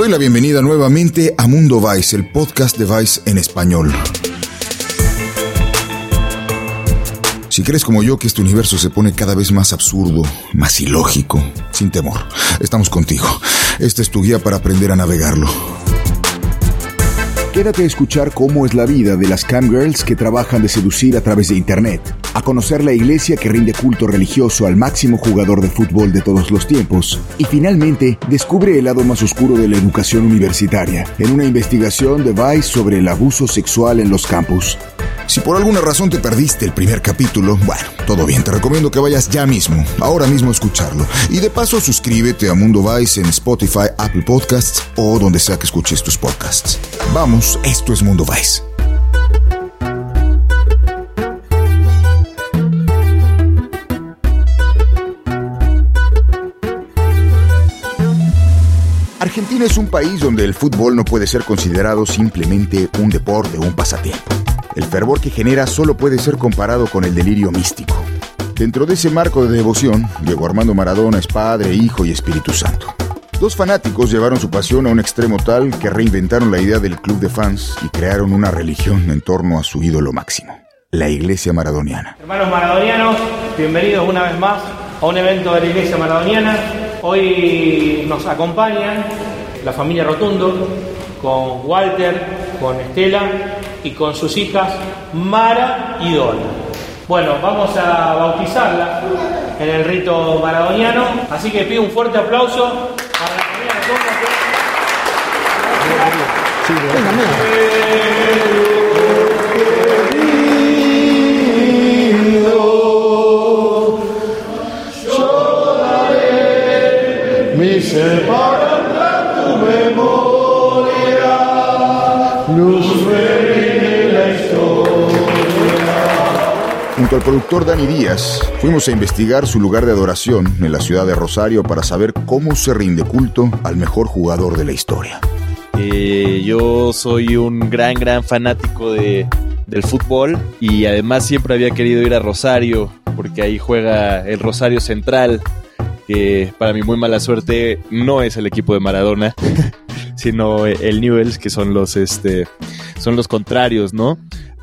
doy la bienvenida nuevamente a Mundo Vice, el podcast de Vice en español. Si crees como yo que este universo se pone cada vez más absurdo, más ilógico, sin temor, estamos contigo. Esta es tu guía para aprender a navegarlo. Quédate a escuchar cómo es la vida de las camgirls que trabajan de seducir a través de Internet, a conocer la iglesia que rinde culto religioso al máximo jugador de fútbol de todos los tiempos, y finalmente descubre el lado más oscuro de la educación universitaria, en una investigación de Vice sobre el abuso sexual en los campus. Si por alguna razón te perdiste el primer capítulo, bueno, todo bien, te recomiendo que vayas ya mismo, ahora mismo a escucharlo. Y de paso suscríbete a Mundo Vice en Spotify, Apple Podcasts o donde sea que escuches tus podcasts. Vamos, esto es Mundo Vice. Argentina es un país donde el fútbol no puede ser considerado simplemente un deporte o un pasatiempo. El fervor que genera solo puede ser comparado con el delirio místico. Dentro de ese marco de devoción, Diego Armando Maradona es Padre, Hijo y Espíritu Santo. Dos fanáticos llevaron su pasión a un extremo tal que reinventaron la idea del club de fans y crearon una religión en torno a su ídolo máximo, la Iglesia Maradoniana. Hermanos maradonianos, bienvenidos una vez más a un evento de la Iglesia Maradoniana. Hoy nos acompañan la familia Rotundo con Walter, con Estela y con sus hijas Mara y Dona. Bueno, vamos a bautizarla en el rito maradoniano, así que pido un fuerte aplauso la familia Mi Al productor Dani Díaz, fuimos a investigar su lugar de adoración en la ciudad de Rosario para saber cómo se rinde culto al mejor jugador de la historia. Eh, yo soy un gran, gran fanático de, del fútbol y además siempre había querido ir a Rosario porque ahí juega el Rosario Central, que para mi muy mala suerte no es el equipo de Maradona, sino el Newells, que son los, este, son los contrarios, ¿no?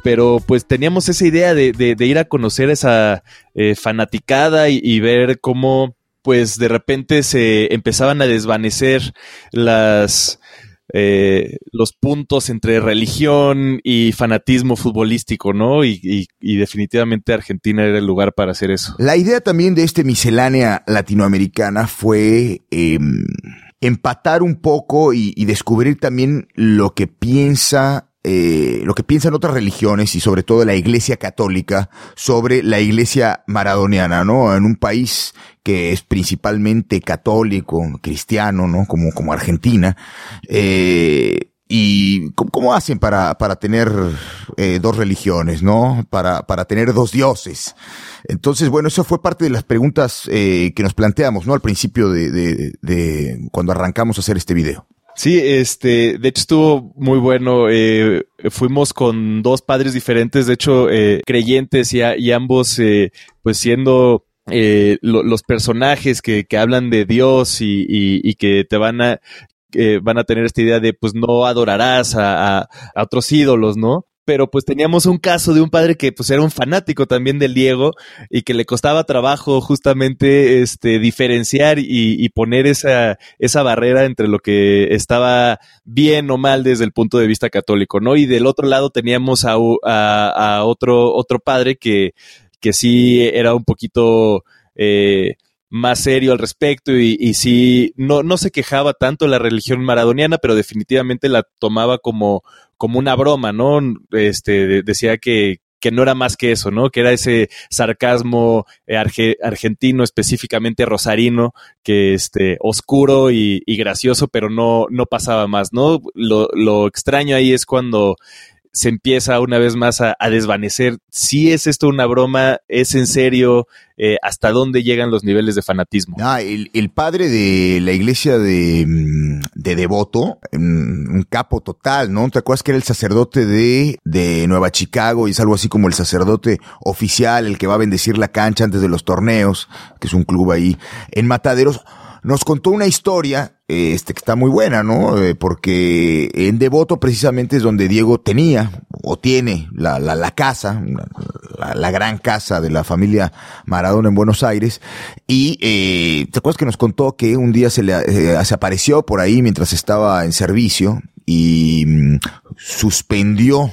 Pero pues teníamos esa idea de, ir a conocer esa eh, fanaticada y, ver cómo pues de repente se empezaban a desvanecer las eh, los puntos entre religión y fanatismo futbolístico, ¿no? Y, definitivamente Argentina era el lugar para hacer eso. La idea también de este miscelánea latinoamericana fue eh, empatar un poco y, y descubrir también lo que piensa, eh, lo que piensan otras religiones y sobre todo la Iglesia Católica sobre la Iglesia maradoniana, ¿no? En un país que es principalmente católico, cristiano, ¿no? Como, como Argentina. Eh, ¿Y cómo, hacen para, para tener eh, dos religiones, no? Para, para tener dos dioses. Entonces, bueno, eso fue parte de las preguntas eh, que nos planteamos, ¿no? Al principio de, de, de cuando arrancamos a hacer este video. Sí, este, de hecho estuvo muy bueno. eh, fuimos con dos padres diferentes, de hecho, eh, creyentes y, y ambos, eh, pues siendo eh, lo- los personajes que, que hablan de Dios y, y- y que te van a, que van a tener esta idea de, pues no adorarás a, a- a otros ídolos, ¿no? Pero pues teníamos un caso de un padre que pues era un fanático también del Diego y que le costaba trabajo justamente este diferenciar y, poner esa, esa barrera entre lo que estaba bien o mal desde el punto de vista católico, ¿no? Y del otro lado teníamos a, otro, otro padre que, que sí era un poquito eh, más serio al respecto y, sí, no, no se quejaba tanto la religión maradoniana, pero definitivamente la tomaba como, como una broma, ¿no? Este, de- decía que, que no era más que eso, ¿no? Que era ese sarcasmo eh, arge- argentino, específicamente rosarino, que este, oscuro y, y gracioso, pero no, no pasaba más, ¿no? Lo, lo extraño ahí es cuando se empieza una vez más a, desvanecer. Si es esto una broma, es en serio, Eh, hasta dónde llegan los niveles de fanatismo. Ah, el, el padre de la iglesia de, mm, de Devoto, mm, un capo total, ¿no? ¿Te acuerdas que era el sacerdote de, de Nueva Chicago y es algo así como el sacerdote oficial, el que va a bendecir la cancha antes de los torneos, que es un club ahí en Mataderos? Nos contó una historia este, que está muy buena, ¿no? Eh, porque en Devoto precisamente es donde Diego tenía o tiene la, la, la casa, la, la, gran casa de la familia Maradona en Buenos Aires. Y eh, ¿te acuerdas que nos contó que un día se le eh, se apareció por ahí mientras estaba en servicio y mm, suspendió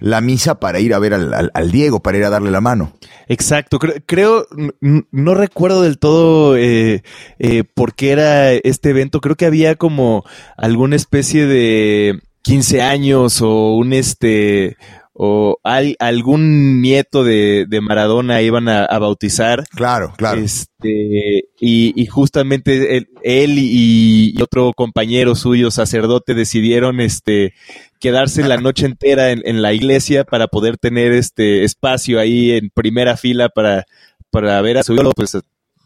la misa para ir a ver al, al, Diego, para ir a darle la mano. Exacto, creo, creo no recuerdo del todo eh, eh, por qué era este evento, creo que había como alguna especie de 15 años o un este o al, algún nieto de, de, Maradona iban a, a, bautizar. Claro, claro. Este, y, y justamente él, él y, y, otro compañero suyo, sacerdote, decidieron este, quedarse la noche entera en, en, la iglesia para poder tener este espacio ahí en primera fila para, para ver a su Dios pues,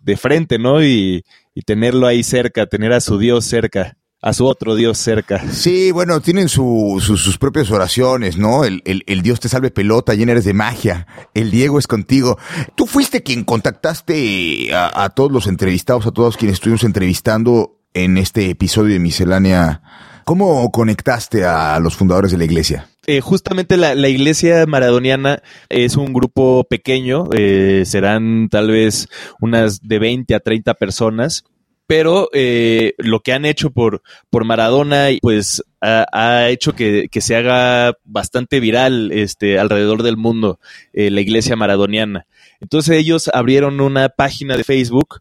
de frente, ¿no? Y, tenerlo ahí cerca, tener a su Dios cerca a su otro Dios cerca. Sí, bueno, tienen su, su, sus propias oraciones, ¿no? El, el, Dios te salve pelota, llena eres de magia. El Diego es contigo. Tú fuiste quien contactaste a todos los entrevistados, a todos quienes estuvimos entrevistando en este episodio de Miscelánea. ¿Cómo conectaste a los fundadores de la iglesia? Eh, justamente la, la, iglesia maradoniana es un grupo pequeño, eh, serán tal vez unas de 20 a 30 personas pero eh, lo que han hecho por, por Maradona, pues ha, ha hecho que, que, se haga bastante viral este, alrededor del mundo eh, la iglesia maradoniana. Entonces ellos abrieron una página de Facebook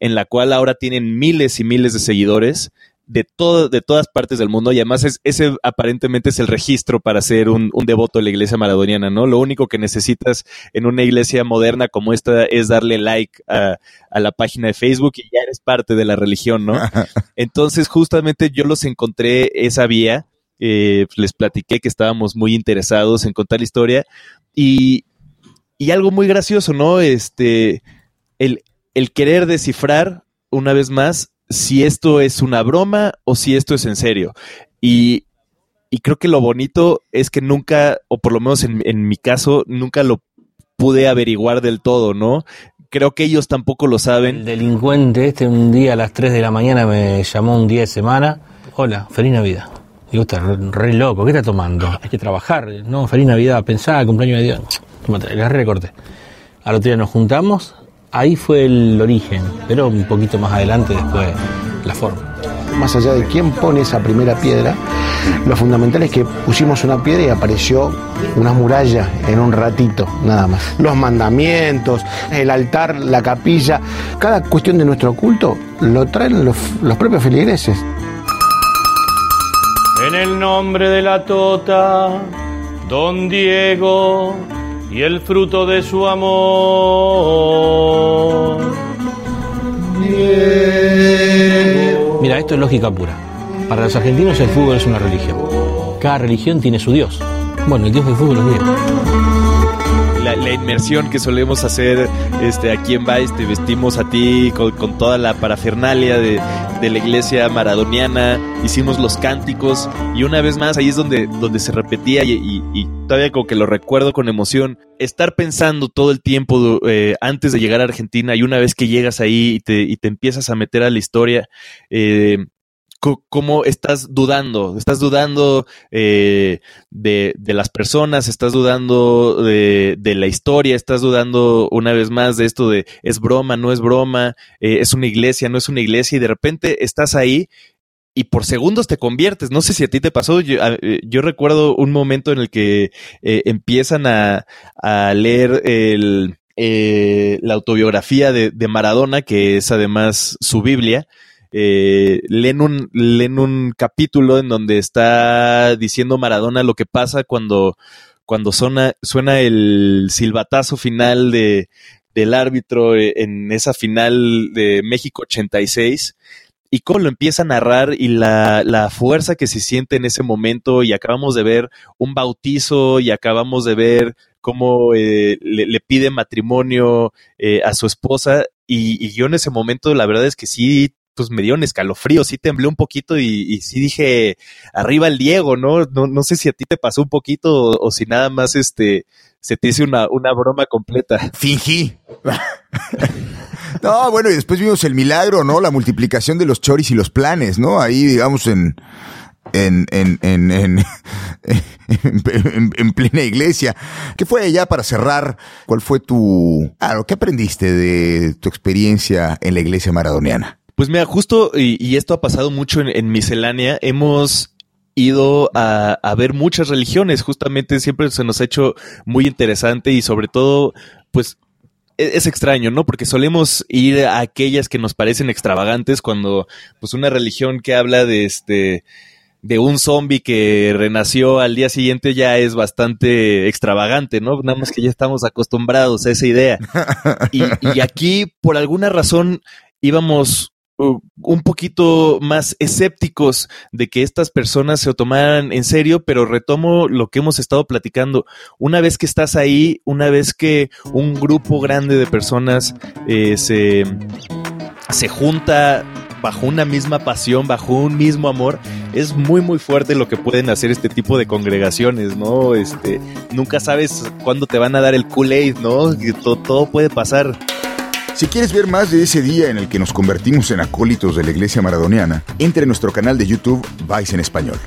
en la cual ahora tienen miles y miles de seguidores de, todo, de todas partes del mundo y además es, ese aparentemente es el registro para ser un, un, devoto de la iglesia maradoniana, ¿no? Lo único que necesitas en una iglesia moderna como esta es darle like a, a la página de Facebook y ya eres parte de la religión, ¿no? Entonces justamente yo los encontré esa vía, eh, les platiqué que estábamos muy interesados en contar la historia y, y algo muy gracioso, ¿no? Este, el, el querer descifrar una vez más si esto es una broma o si esto es en serio. Y, y creo que lo bonito es que nunca, o por lo menos en, en, mi caso, nunca lo pude averiguar del todo, ¿no? Creo que ellos tampoco lo saben. El delincuente este un día a las 3 de la mañana me llamó un día de semana. Hola, feliz Navidad. Digo, está re, re, loco, ¿qué está tomando? Hay que trabajar. No, feliz Navidad, pensaba, cumpleaños de Dios. Tómate, le recorte. Al otro día nos juntamos, ahí fue el origen, pero un poquito más adelante después la forma. Más allá de quién pone esa primera piedra, lo fundamental es que pusimos una piedra y apareció una muralla en un ratito, nada más. Los mandamientos, el altar, la capilla, cada cuestión de nuestro culto lo traen los, los propios feligreses. En el nombre de la Tota, Don Diego, y el fruto de su amor. Mira, esto es lógica pura. Para los argentinos el fútbol es una religión. Cada religión tiene su Dios. Bueno, el Dios del fútbol es Diego. La, inmersión que solemos hacer este, aquí en Vice, te vestimos a ti con, toda la parafernalia de, de, la iglesia maradoniana, hicimos los cánticos y una vez más ahí es donde, donde se repetía y todavía como que lo recuerdo con emoción, estar pensando todo el tiempo eh, antes de llegar a Argentina y una vez que llegas ahí y te, y te empiezas a meter a la historia, eh, cómo estás dudando, estás dudando eh, de, de, las personas, estás dudando de, de, la historia, estás dudando una vez más de esto de es broma, no es broma, eh, es una iglesia, no es una iglesia, y de repente estás ahí y por segundos te conviertes. No sé si a ti te pasó. Yo, eh, yo recuerdo un momento en el que eh, empiezan a, a, leer el, eh, la autobiografía de, de, Maradona, que es además su Biblia. Eh, leen, un, leen un capítulo en donde está diciendo Maradona lo que pasa cuando, cuando suena, suena el silbatazo final de, del árbitro en esa final de México 86 y cómo lo empieza a narrar y la, la, fuerza que se siente en ese momento y acabamos de ver un bautizo y acabamos de ver cómo eh, le, pide matrimonio eh, a su esposa y, yo en ese momento la verdad es que sí pues me dio un escalofrío, sí temblé un poquito y, sí dije, arriba el Diego, ¿no? ¿no? No sé si a ti te pasó un poquito o, si nada más este se te hizo una, una broma completa. Fingí. No, bueno, y después vimos el milagro, ¿no? La multiplicación de los choris y los planes, ¿no? Ahí, digamos, en, en, en, en, en, en, en plena iglesia. ¿Qué fue ya para cerrar? ¿Cuál fue tu... Ah, ¿qué aprendiste de tu experiencia en la iglesia maradoniana? Pues mira, justo, y, y esto ha pasado mucho en, en miscelánea, hemos ido a, a, ver muchas religiones, justamente siempre se nos ha hecho muy interesante y sobre todo, pues e, es extraño, ¿no? Porque solemos ir a aquellas que nos parecen extravagantes cuando, pues, una religión que habla de este, de un zombie que renació al día siguiente ya es bastante extravagante, ¿no? Nada más que ya estamos acostumbrados a esa idea. Y, y aquí, por alguna razón, íbamos un poquito más escépticos de que estas personas se tomaran en serio, pero retomo lo que hemos estado platicando. Una vez que estás ahí, una vez que un grupo grande de personas eh, se, se junta bajo una misma pasión, bajo un mismo amor, es muy muy fuerte lo que pueden hacer este tipo de congregaciones, ¿no? Este, nunca sabes cuándo te van a dar el Kool-Aid, ¿no? Todo puede pasar. Si quieres ver más de ese día en el que nos convertimos en acólitos de la iglesia maradoniana, entre en nuestro canal de YouTube Vice en Español.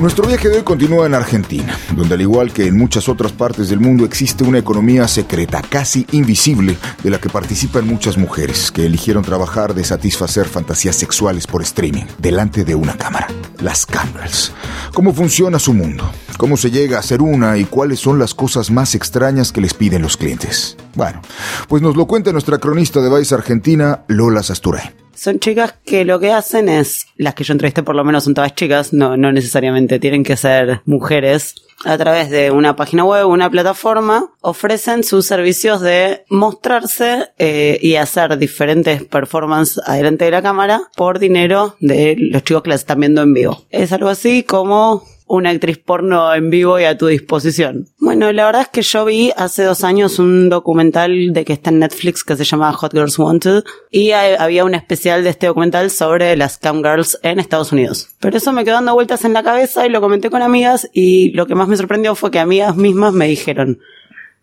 Nuestro viaje de hoy continúa en Argentina, donde al igual que en muchas otras partes del mundo existe una economía secreta, casi invisible, de la que participan muchas mujeres que eligieron trabajar de satisfacer fantasías sexuales por streaming, delante de una cámara. Las Camgirls. ¿Cómo funciona su mundo? ¿Cómo se llega a ser una y cuáles son las cosas más extrañas que les piden los clientes? Bueno, pues nos lo cuenta nuestra cronista de Vice Argentina, Lola Sasturay son chicas que lo que hacen es, las que yo entrevisté por lo menos son todas chicas, no, no necesariamente tienen que ser mujeres, a través de una página web, una plataforma, ofrecen sus servicios de mostrarse eh, y hacer diferentes performances adelante de la cámara por dinero de los chicos que las están viendo en vivo. Es algo así como una actriz porno en vivo y a tu disposición. Bueno, la verdad es que yo vi hace dos años un documental de que está en Netflix que se llama Hot Girls Wanted y había un especial de este documental sobre las cam girls en Estados Unidos. Pero eso me quedó dando vueltas en la cabeza y lo comenté con amigas y lo que más me sorprendió fue que amigas mismas me dijeron,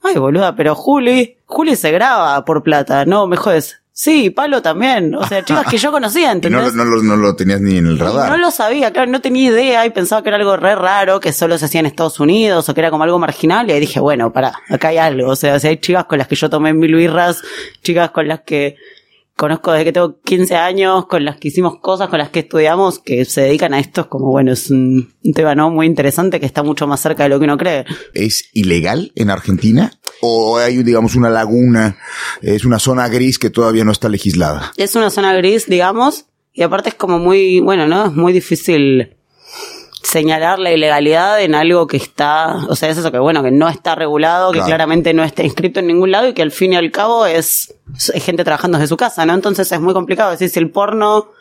ay boluda, pero Juli, Juli se graba por plata, no me jodes. Sí, Palo también. O sea, chicas que yo conocía, ¿entendés? No, no, no, lo tenías ni en el radar. No lo sabía, claro, no tenía idea y pensaba que era algo re raro, que solo se hacía en Estados Unidos o que era como algo marginal. Y ahí dije, bueno, pará, acá hay algo. O sea, si hay chicas con las que yo tomé mil birras, chicas con las que conozco desde que tengo 15 años, con las que hicimos cosas, con las que estudiamos, que se dedican a esto, es como, bueno, es un, tema, ¿no? Muy interesante que está mucho más cerca de lo que uno cree. ¿Es ilegal en Argentina? ¿O hay, digamos, una laguna, es una zona gris que todavía no está legislada? Es una zona gris, digamos, y aparte es como muy, bueno, ¿no? Es muy difícil señalar la ilegalidad en algo que está, o sea, es eso que bueno, que no está regulado, que claramente no está inscrito en ningún lado y que al fin y al cabo es, es gente trabajando desde su casa, ¿no? Entonces es muy complicado decir si el porno,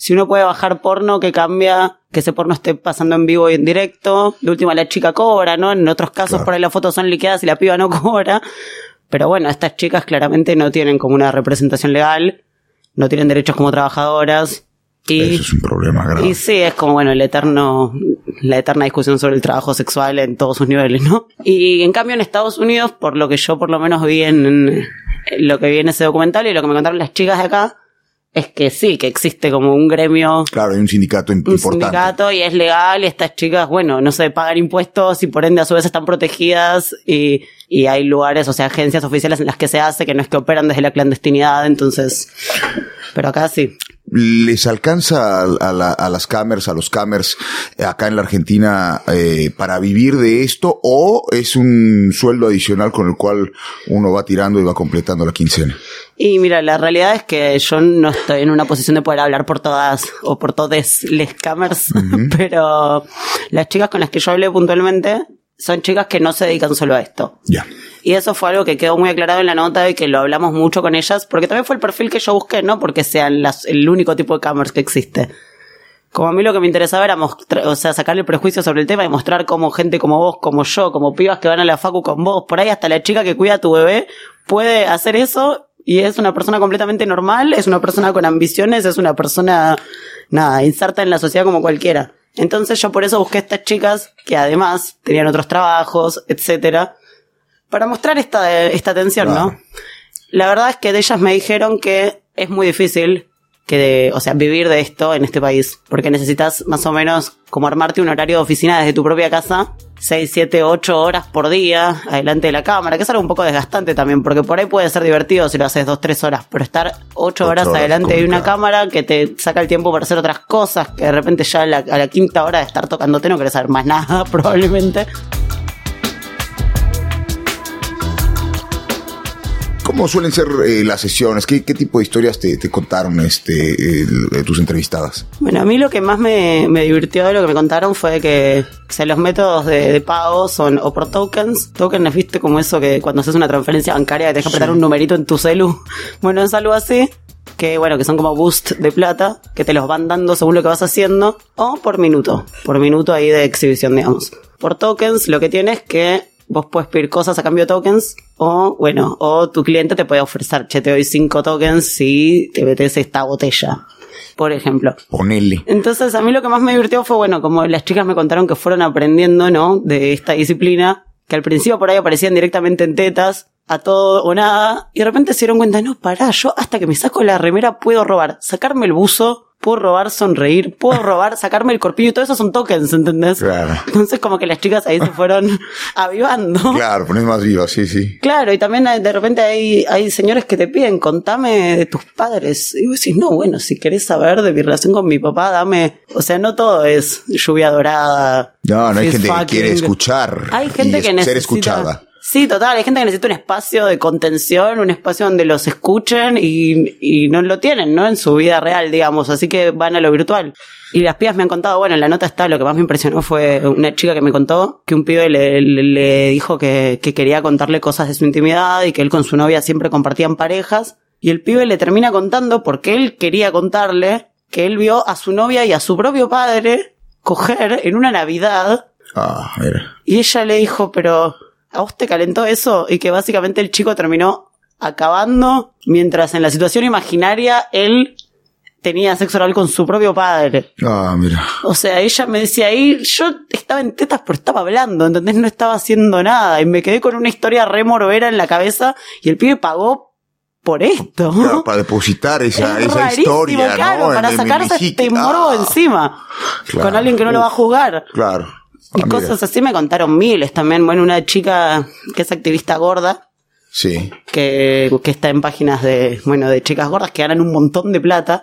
si uno puede bajar porno que cambia, que ese porno esté pasando en vivo y en directo, de última la chica cobra, ¿no? En otros casos por ahí las fotos son liqueadas y la piba no cobra. Pero bueno, estas chicas claramente no tienen como una representación legal, no tienen derechos como trabajadoras, eso es un problema grave. Y sí, es como, bueno, el eterno, la eterna discusión sobre el trabajo sexual en todos sus niveles, ¿no? Y en cambio en Estados Unidos, por lo que yo por lo menos vi en, lo que vi en ese documental y lo que me contaron las chicas de acá, es que sí, que existe como un gremio. Claro, hay un sindicato importante. Un sindicato y es legal y estas chicas, bueno, no se pagan impuestos y por ende a su vez están protegidas y, y hay lugares, o sea, agencias oficiales en las que se hace, que no es que operan desde la clandestinidad, entonces, pero acá sí. ¿Les alcanza a, la, a las cámaras, a los camers eh, acá en la Argentina eh, para vivir de esto o es un sueldo adicional con el cual uno va tirando y va completando la quincena? Y mira, la realidad es que yo no estoy en una posición de poder hablar por todas o por todas les camers, pero las chicas con las que yo hablé puntualmente son chicas que no se dedican solo a esto. Ya. Y eso fue algo que quedó muy aclarado en la nota y que lo hablamos mucho con ellas, porque también fue el perfil que yo busqué, no porque sean las, el único tipo de cameras que existe. Como a mí lo que me interesaba era mostrar, o sea, sacarle prejuicio sobre el tema y mostrar cómo gente como vos, como yo, como pibas que van a la facu con vos, por ahí hasta la chica que cuida a tu bebé puede hacer eso y es una persona completamente normal, es una persona con ambiciones, es una persona, nada, inserta en la sociedad como cualquiera. Entonces yo por eso busqué a estas chicas que además tenían otros trabajos, etcétera, para mostrar esta, esta tensión, Claro. ¿no? La verdad es que de ellas me dijeron que es muy difícil que de, o sea, vivir de esto en este país, porque necesitas más o menos como armarte un horario de oficina desde tu propia casa, 6, 7, 8 horas por día, adelante de la cámara, que es algo un poco desgastante también, porque por ahí puede ser divertido si lo haces 2, 3 horas, pero estar 8 horas horas adelante de una cámara que te saca el tiempo para hacer otras cosas, que de repente ya a la, a la quinta hora de estar tocándote no querés saber más nada, probablemente. ¿Cómo suelen ser eh, las sesiones? ¿Qué, qué tipo de historias te, te contaron este, eh, tus entrevistadas? Bueno, a mí lo que más me, me divirtió de lo que me contaron fue que o sea, los métodos de, de pago son o por tokens. Tokens, ¿viste? Como eso que cuando haces una transferencia bancaria te deja apretar un numerito en tu celu. Bueno, es algo así. Que bueno, que son como boost de plata, que te los van dando según lo que vas haciendo. O por minuto. Por minuto ahí de exhibición, digamos. Por tokens, lo que tienes es que vos puedes pedir cosas a cambio de tokens. O, bueno, o tu cliente te puede ofrecer, che, te doy 5 tokens si te metes esta botella. Por ejemplo. Ponele. Entonces, a mí lo que más me divirtió fue, bueno, como las chicas me contaron que fueron aprendiendo, ¿no? De esta disciplina, que al principio por ahí aparecían directamente en tetas, a todo o nada, y de repente se dieron cuenta, no, pará, yo hasta que me saco la remera puedo robar, sacarme el buzo, puedo robar sonreír, puedo robar, sacarme el corpiño, y todo eso son tokens, ¿entendés? Claro. Entonces, como que las chicas ahí se fueron avivando. Claro, pones más viva, sí, sí. Claro, y también de repente hay, hay señores que te piden, contame de tus padres. Y vos decís, no, bueno, si querés saber de mi relación con mi papá, dame. O sea, no todo es lluvia dorada. No, no hay gente que quiere escuchar. Hay gente y que es- necesita. Ser escuchada. Sí, total, hay gente que necesita un espacio de contención, un espacio donde los escuchen y, y no lo tienen, ¿no? En su vida real, digamos, así que van a lo virtual. Y las pibas me han contado, bueno, en la nota está, lo que más me impresionó fue una chica que me contó que un pibe le, le- le dijo que, que quería contarle cosas de su intimidad y que él con su novia siempre compartían parejas. Y el pibe le termina contando porque él quería contarle que él vio a su novia y a su propio padre coger en una Navidad Ah, mira. y ella le dijo, pero ¿a vos te calentó eso? Y que básicamente el chico terminó acabando mientras en la situación imaginaria él tenía sexo oral con su propio padre. Ah, mira. O sea, ella me decía ahí, yo estaba en tetas pero estaba hablando, ¿entendés? No estaba haciendo nada y me quedé con una historia re morbera en la cabeza y el pibe pagó por esto. Claro, para depositar esa, Es esa historia, claro, ¿no? para En- en- en sacarse mi este morbo Ah, encima. claro. Con alguien que no lo va a juzgar. Claro. Y Ah, cosas así me contaron miles también. Bueno, una chica que es activista gorda, Sí. que, que está en páginas de, bueno, de chicas gordas que ganan un montón de plata.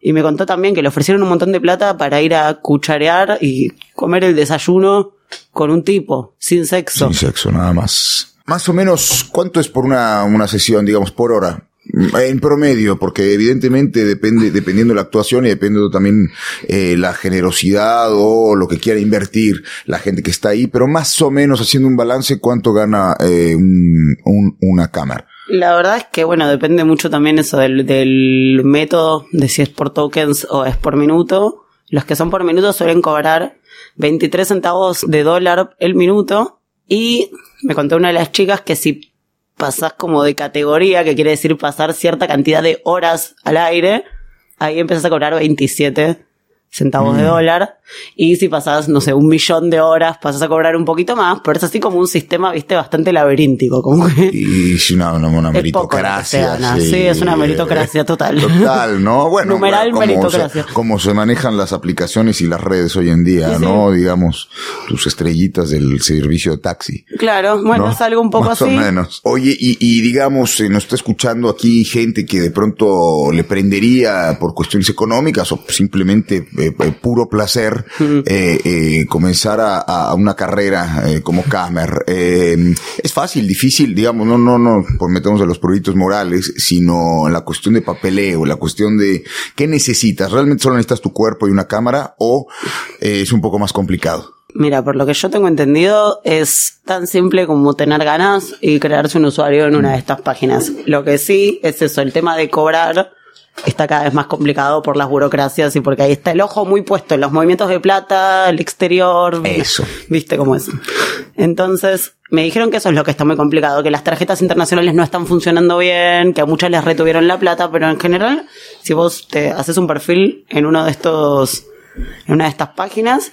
Y me contó también que le ofrecieron un montón de plata para ir a cucharear y comer el desayuno con un tipo, sin sexo. Sin sexo, nada más. Más o menos, ¿cuánto es por una, una sesión, digamos, por hora? En promedio, porque evidentemente depende, dependiendo de la actuación y dependiendo también eh, la generosidad o lo que quiera invertir la gente que está ahí, pero más o menos haciendo un balance, ¿cuánto gana eh, un- un- una cámara? La verdad es que, bueno, depende mucho también eso del, del método, de si es por tokens o es por minuto. Los que son por minuto suelen cobrar 23 centavos de dólar el minuto. Y me contó una de las chicas que si pasás como de categoría, que quiere decir pasar cierta cantidad de horas al aire, ahí empiezas a cobrar 27 centavos de dólar. Y si pasás, no sé, un millón de horas, pasas a cobrar un poquito más, pero es así como un sistema, viste, bastante laberíntico, como que... Y es una, una, una meritocracia. gana. Sí, es una meritocracia total. Total, ¿no? Bueno, Numeral como, meritocracia. se, como se manejan las aplicaciones y las redes hoy en día, Sí, sí. ¿no? Digamos, tus estrellitas del servicio de taxi. Claro, bueno, ¿no? es algo un poco Más así. o menos. Oye, y, y digamos, eh, nos está escuchando aquí gente que de pronto le prendería por cuestiones económicas o simplemente eh, eh, puro placer eh, comenzar a, a una carrera como Camer. Eh, es fácil, difícil, digamos, no, no, no, pues metemos a los proyectos morales, sino la cuestión de papeleo, la cuestión de qué necesitas. ¿Realmente solo necesitas tu cuerpo y una cámara o es un poco más complicado? Mira, por lo que yo tengo entendido, es tan simple como tener ganas y crearse un usuario en una de estas páginas. Lo que sí es eso, el tema de cobrar está cada vez más complicado por las burocracias y porque ahí está el ojo muy puesto en los movimientos de plata, el exterior. Eso. ¿Viste cómo es? Entonces, me dijeron que eso es lo que está muy complicado, que las tarjetas internacionales no están funcionando bien, que a muchas les retuvieron la plata, pero en general, si vos te haces un perfil en uno de estos, en una de estas páginas,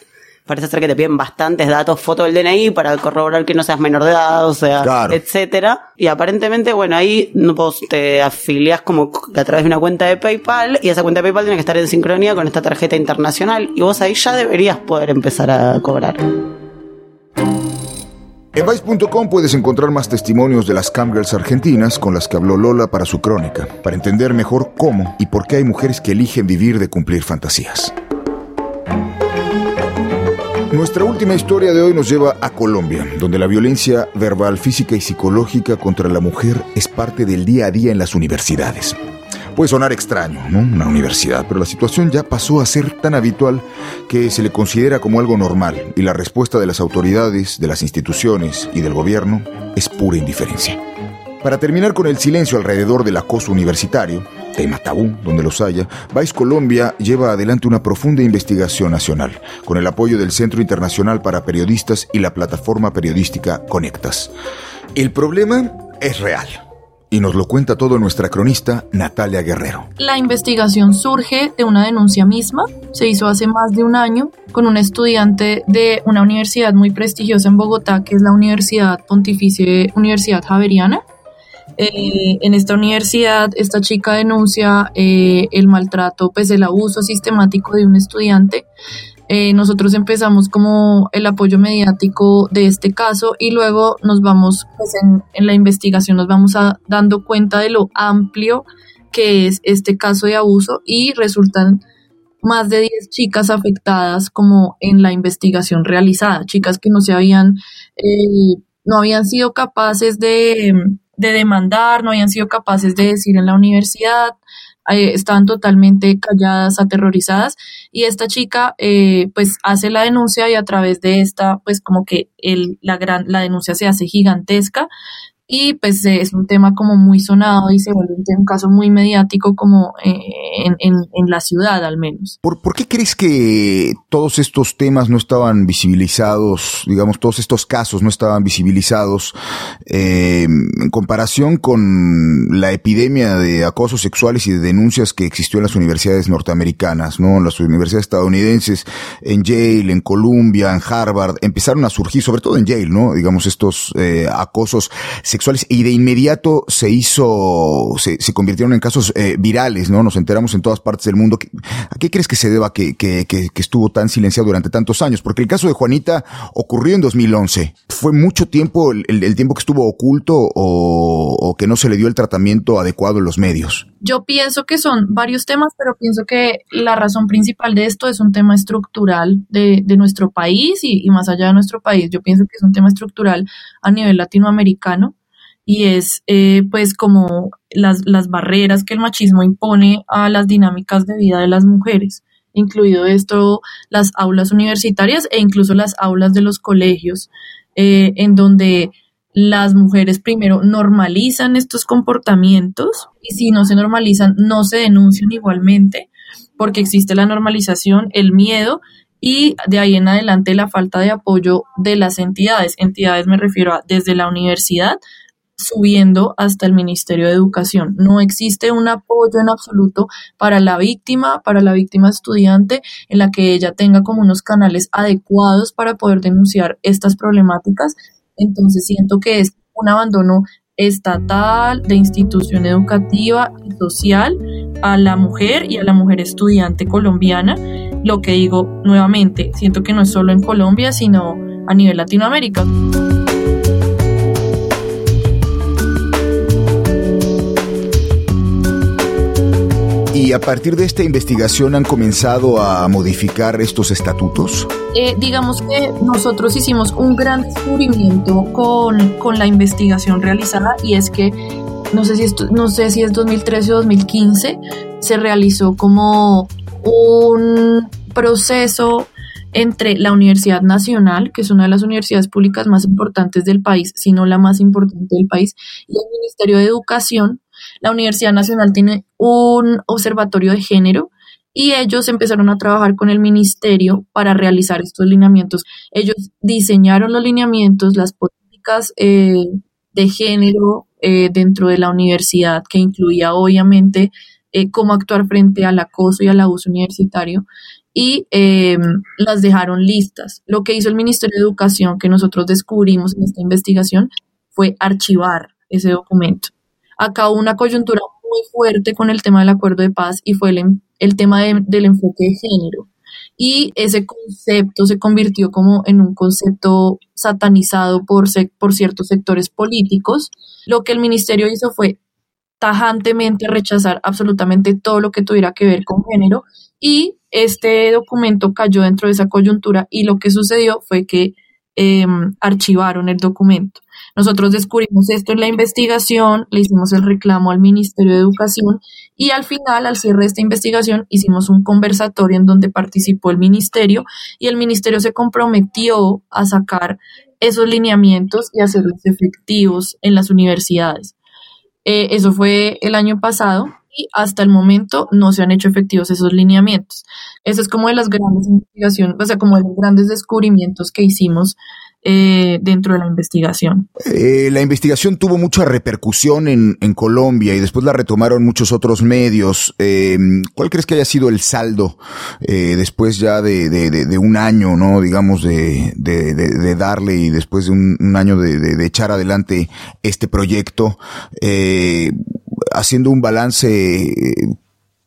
parece ser que te piden bastantes datos, foto del DNI para corroborar que no seas menor de edad, o sea, Claro. etcétera. Y aparentemente, bueno, ahí vos te afiliás como a través de una cuenta de PayPal y esa cuenta de PayPal tiene que estar en sincronía con esta tarjeta internacional y vos ahí ya deberías poder empezar a cobrar. En Vice.com puedes encontrar más testimonios de las camgirls argentinas con las que habló Lola para su crónica, para entender mejor cómo y por qué hay mujeres que eligen vivir de cumplir fantasías. Nuestra última historia de hoy nos lleva a Colombia, donde la violencia verbal, física y psicológica contra la mujer es parte del día a día en las universidades. Puede sonar extraño, ¿no? Una universidad, pero la situación ya pasó a ser tan habitual que se le considera como algo normal y la respuesta de las autoridades, de las instituciones y del gobierno es pura indiferencia. Para terminar con el silencio alrededor del acoso universitario, tema tabú donde los haya, Vice Colombia lleva adelante una profunda investigación nacional, con el apoyo del Centro Internacional para Periodistas y la plataforma periodística Conectas. El problema es real. Y nos lo cuenta todo nuestra cronista Natalia Guerrero. La investigación surge de una denuncia misma, se hizo hace más de un año con un estudiante de una universidad muy prestigiosa en Bogotá, que es la Universidad Pontificia Universidad Javeriana. Eh, en esta universidad, esta chica denuncia eh, el maltrato, pues el abuso sistemático de un estudiante. Eh, nosotros empezamos como el apoyo mediático de este caso y luego nos vamos, pues en, en la investigación nos vamos a, dando cuenta de lo amplio que es este caso de abuso y resultan más de 10 chicas afectadas como en la investigación realizada, chicas que no se habían, eh, no habían sido capaces de, de demandar, no habían sido capaces de decir en la universidad, eh, estaban totalmente calladas, aterrorizadas. Y esta chica eh, pues hace la denuncia y a través de esta pues como que el, la, gran, la denuncia se hace gigantesca y pues eh, es un tema como muy sonado y se vuelve un, caso muy mediático como eh, en, en, la ciudad al menos. ¿Por, ¿Por, qué crees que todos estos temas no estaban visibilizados, digamos, todos estos casos no estaban visibilizados eh, en comparación con la epidemia de acosos sexuales y de denuncias que existió en las universidades norteamericanas, ¿no? En las universidades estadounidenses, en Yale, en Columbia, en Harvard, empezaron a surgir, sobre todo en Yale, ¿no? Digamos, estos eh, acosos sexuales y de inmediato se hizo, se, convirtieron en casos eh, virales, ¿no? Nos enteramos en todas partes del mundo. ¿A qué crees que se deba que, que, que, que estuvo tan silenciado durante tantos años? Porque el caso de Juanita ocurrió en 2011. ¿Fue mucho tiempo el, tiempo que estuvo oculto o, que no se le dio el tratamiento adecuado en los medios? Yo pienso que son varios temas, pero pienso que la razón principal de esto es un tema estructural de, de nuestro país y más allá de nuestro país. Yo pienso que es un tema estructural a nivel latinoamericano y es eh, pues como las, las barreras que el machismo impone a las dinámicas de vida de las mujeres, incluido esto las aulas universitarias e incluso las aulas de los colegios, eh, en donde las mujeres primero normalizan estos comportamientos y si no se normalizan no se denuncian igualmente porque existe la normalización, el miedo y de ahí en adelante la falta de apoyo de las entidades. Entidades me refiero a desde la universidad subiendo hasta el Ministerio de Educación. No existe un apoyo en absoluto para la víctima, para la víctima estudiante, en la que ella tenga como unos canales adecuados para poder denunciar estas problemáticas. Entonces siento que es un abandono estatal, de institución educativa y social a la mujer y a la mujer estudiante colombiana. Lo que digo nuevamente, siento que no es solo en Colombia, sino a nivel Latinoamérica. ¿Y a partir de esta investigación han comenzado a modificar estos estatutos? Eh, digamos que nosotros hicimos un gran descubrimiento con, con, la investigación realizada y es que no sé si esto, no sé si es 2013 o 2015 se realizó como un proceso entre la Universidad Nacional, que es una de las universidades públicas más importantes del país, si no la más importante del país, y el Ministerio de Educación. La Universidad Nacional tiene un observatorio de género y ellos empezaron a trabajar con el ministerio para realizar estos lineamientos. Ellos diseñaron los lineamientos, las políticas eh, de género eh, dentro de la universidad, que incluía obviamente eh, cómo actuar frente al acoso y al abuso universitario. y las dejaron listas. Lo que hizo el Ministerio de Educación, que nosotros descubrimos en esta investigación, fue archivar ese documento. Acá hubo una coyuntura muy fuerte con el tema del acuerdo de paz y fue el, el tema del enfoque de género. Y ese concepto se convirtió como en un concepto satanizado por, por ciertos sectores políticos. Lo que el ministerio hizo fue tajantemente rechazar absolutamente todo lo que tuviera que ver con género y este documento cayó dentro de esa coyuntura y lo que sucedió fue que em, archivaron el documento. Nosotros descubrimos esto en la investigación, le hicimos el reclamo al Ministerio de Educación y al final, al cierre de esta investigación, hicimos un conversatorio en donde participó el Ministerio y el Ministerio se comprometió a sacar esos lineamientos y hacerlos efectivos en las universidades. Eh, eso fue el año pasado y hasta el momento no se han hecho efectivos esos lineamientos. Eso es como de las grandes investigaciones, o sea, como de los grandes descubrimientos que hicimos eh, dentro de la investigación. Eh, la investigación tuvo mucha repercusión en, en, Colombia y después la retomaron muchos otros medios. Eh, ¿Cuál crees que haya sido el saldo eh, después ya de, de, un año, no, digamos, de, de darle y después de un, un año de, echar adelante este proyecto, eh, haciendo un balance?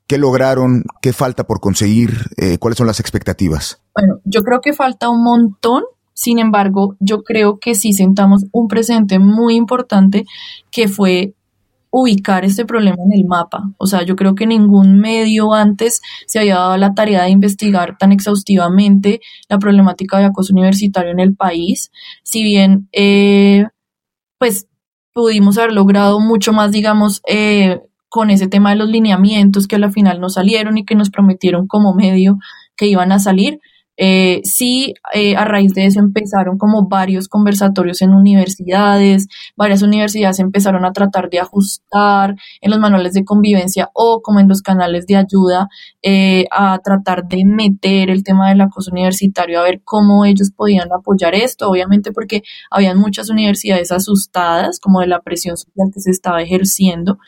¿Qué lograron? ¿Qué falta por conseguir? ¿Cuáles son las expectativas? Bueno, yo creo que falta un montón sin embargo, yo creo que sí sentamos un presente muy importante que fue ubicar este problema en el mapa. O sea, yo creo que ningún medio antes se había dado la tarea de investigar tan exhaustivamente la problemática de acoso universitario en el país. Si bien, eh, pues, pudimos haber logrado mucho más, digamos, eh, con ese tema de los lineamientos que al final no salieron y que nos prometieron como medio que iban a salir, eh, sí, eh, a raíz de eso empezaron como varios conversatorios en universidades, varias universidades empezaron a tratar de ajustar en los manuales de convivencia o como en los canales de ayuda eh, a tratar de meter el tema del acoso universitario, a ver cómo ellos podían apoyar esto, obviamente porque habían muchas universidades asustadas como de la presión social que se estaba ejerciendo.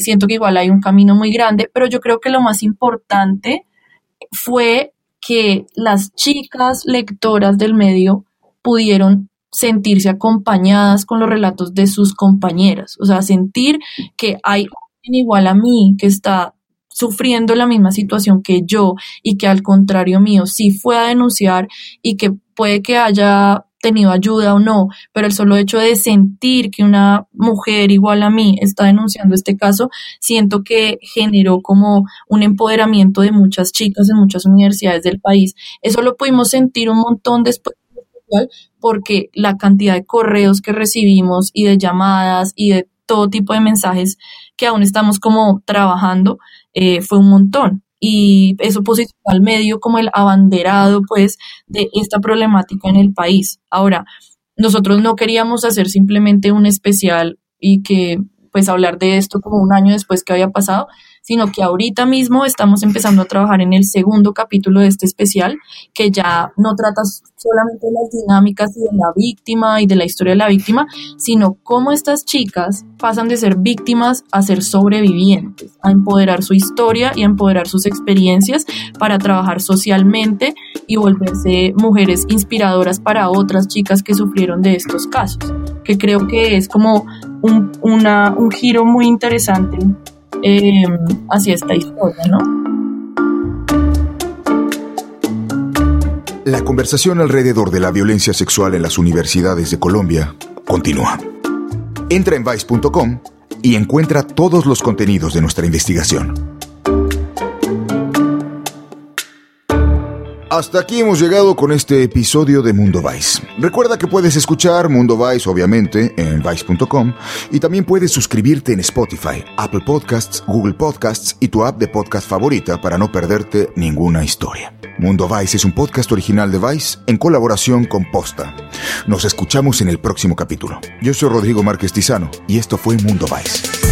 siento que igual hay un camino muy grande, pero yo creo que lo más importante fue que las chicas lectoras del medio pudieron sentirse acompañadas con los relatos de sus compañeras, o sea, sentir que hay alguien igual a mí que está sufriendo la misma situación que yo y que al contrario mío sí fue a denunciar y que puede que haya tenido ayuda o no, pero el solo hecho de sentir que una mujer igual a mí está denunciando este caso, siento que generó como un empoderamiento de muchas chicas en muchas universidades del país. Eso lo pudimos sentir un montón después porque la cantidad de correos que recibimos y de llamadas y de todo tipo de mensajes que aún estamos como trabajando eh, fue un montón y eso posiciona al medio como el abanderado pues de esta problemática en el país. Ahora, nosotros no queríamos hacer simplemente un especial y que pues hablar de esto como un año después que había pasado, sino que ahorita mismo estamos empezando a trabajar en el segundo capítulo de este especial, que ya no trata solamente de las dinámicas de la víctima y de la historia de la víctima, sino cómo estas chicas pasan de ser víctimas a ser sobrevivientes, a empoderar su historia y a empoderar sus experiencias para trabajar socialmente y volverse mujeres inspiradoras para otras chicas que sufrieron de estos casos, que creo que es como un, un giro muy interesante eh, hacia esta historia, ¿no? La conversación alrededor de la violencia sexual en las universidades de Colombia continúa. Entra en vice.com y encuentra todos los contenidos de nuestra investigación. Hasta aquí hemos llegado con este episodio de Mundo Vice. Recuerda que puedes escuchar Mundo Vice, obviamente, en vice.com y también puedes suscribirte en Spotify, Apple Podcasts, Google Podcasts y tu app de podcast favorita para no perderte ninguna historia. Mundo Vice es un podcast original de Vice en colaboración con Posta. Nos escuchamos en el próximo capítulo. Yo soy Rodrigo Márquez Tizano y esto fue Mundo Vice.